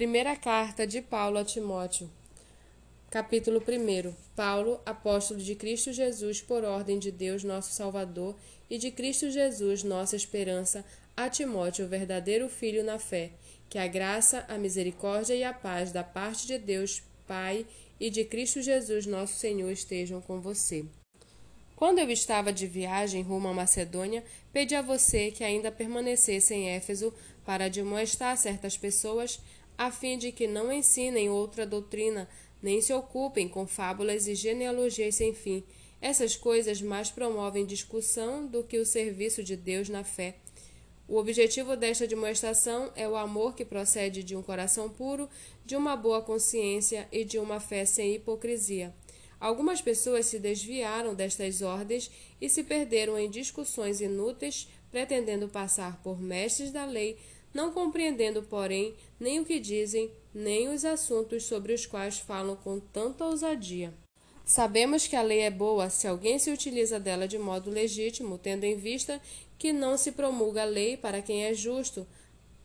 Primeira carta de Paulo a Timóteo. Capítulo 1. Paulo, apóstolo de Cristo Jesus, por ordem de Deus, nosso Salvador, e de Cristo Jesus, nossa esperança, a Timóteo, o verdadeiro filho na fé, que a graça, a misericórdia e a paz da parte de Deus, Pai, e de Cristo Jesus, nosso Senhor, estejam com você. Quando eu estava de viagem rumo à Macedônia, pedi a você que ainda permanecesse em Éfeso para demonstrar certas pessoas a fim de que não ensinem outra doutrina, nem se ocupem com fábulas e genealogias sem fim. Essas coisas mais promovem discussão do que o serviço de Deus na fé. O objetivo desta demonstração é o amor que procede de um coração puro, de uma boa consciência e de uma fé sem hipocrisia. Algumas pessoas se desviaram destas ordens e se perderam em discussões inúteis, pretendendo passar por mestres da lei, não compreendendo, porém, nem o que dizem, nem os assuntos sobre os quais falam com tanta ousadia. Sabemos que a lei é boa se alguém se utiliza dela de modo legítimo, tendo em vista que não se promulga a lei para quem é justo,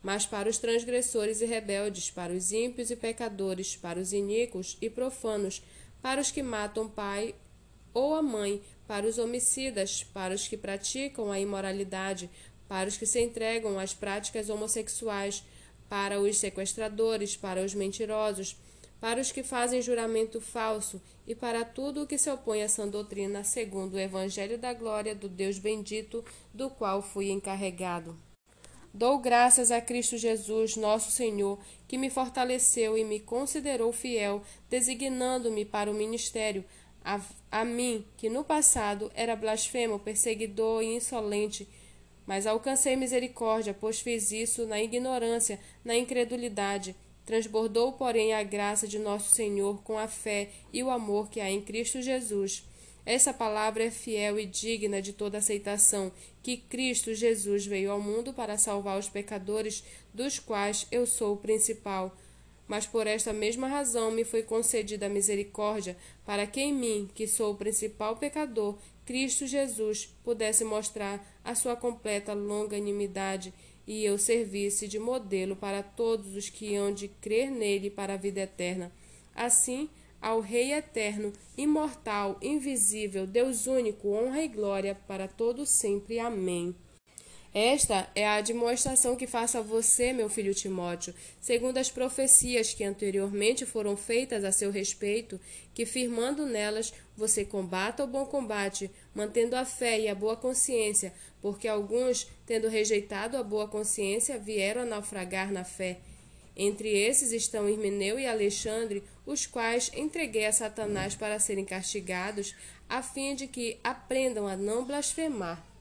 mas para os transgressores e rebeldes, para os ímpios e pecadores, para os iníquos e profanos, para os que matam pai ou a mãe, para os homicidas, para os que praticam a imoralidade, para os que se entregam às práticas homossexuais, para os sequestradores, para os mentirosos, para os que fazem juramento falso e para tudo o que se opõe a sã doutrina, segundo o Evangelho da glória do Deus bendito, do qual fui encarregado. Dou graças a Cristo Jesus, nosso Senhor, que me fortaleceu e me considerou fiel, designando-me para o ministério, a, a mim, que no passado era blasfemo, perseguidor e insolente, mas alcancei misericórdia, pois fiz isso na ignorância, na incredulidade. Transbordou, porém, a graça de nosso Senhor com a fé e o amor que há em Cristo Jesus. Essa palavra é fiel e digna de toda aceitação, que Cristo Jesus veio ao mundo para salvar os pecadores, dos quais eu sou o principal. Mas por esta mesma razão me foi concedida a misericórdia, para que em mim, que sou o principal pecador, Cristo Jesus pudesse mostrar a sua completa longanimidade e eu servisse de modelo para todos os que hão de crer nele para a vida eterna. Assim, ao Rei eterno, imortal, invisível, Deus único, honra e glória para todo sempre. Amém. Esta é a demonstração que faço a você, meu filho Timóteo, segundo as profecias que anteriormente foram feitas a seu respeito, que firmando nelas você combata o bom combate, mantendo a fé e a boa consciência, porque alguns, tendo rejeitado a boa consciência, vieram a naufragar na fé. Entre esses estão Irmeneu e Alexandre, os quais entreguei a Satanás para serem castigados, a fim de que aprendam a não blasfemar.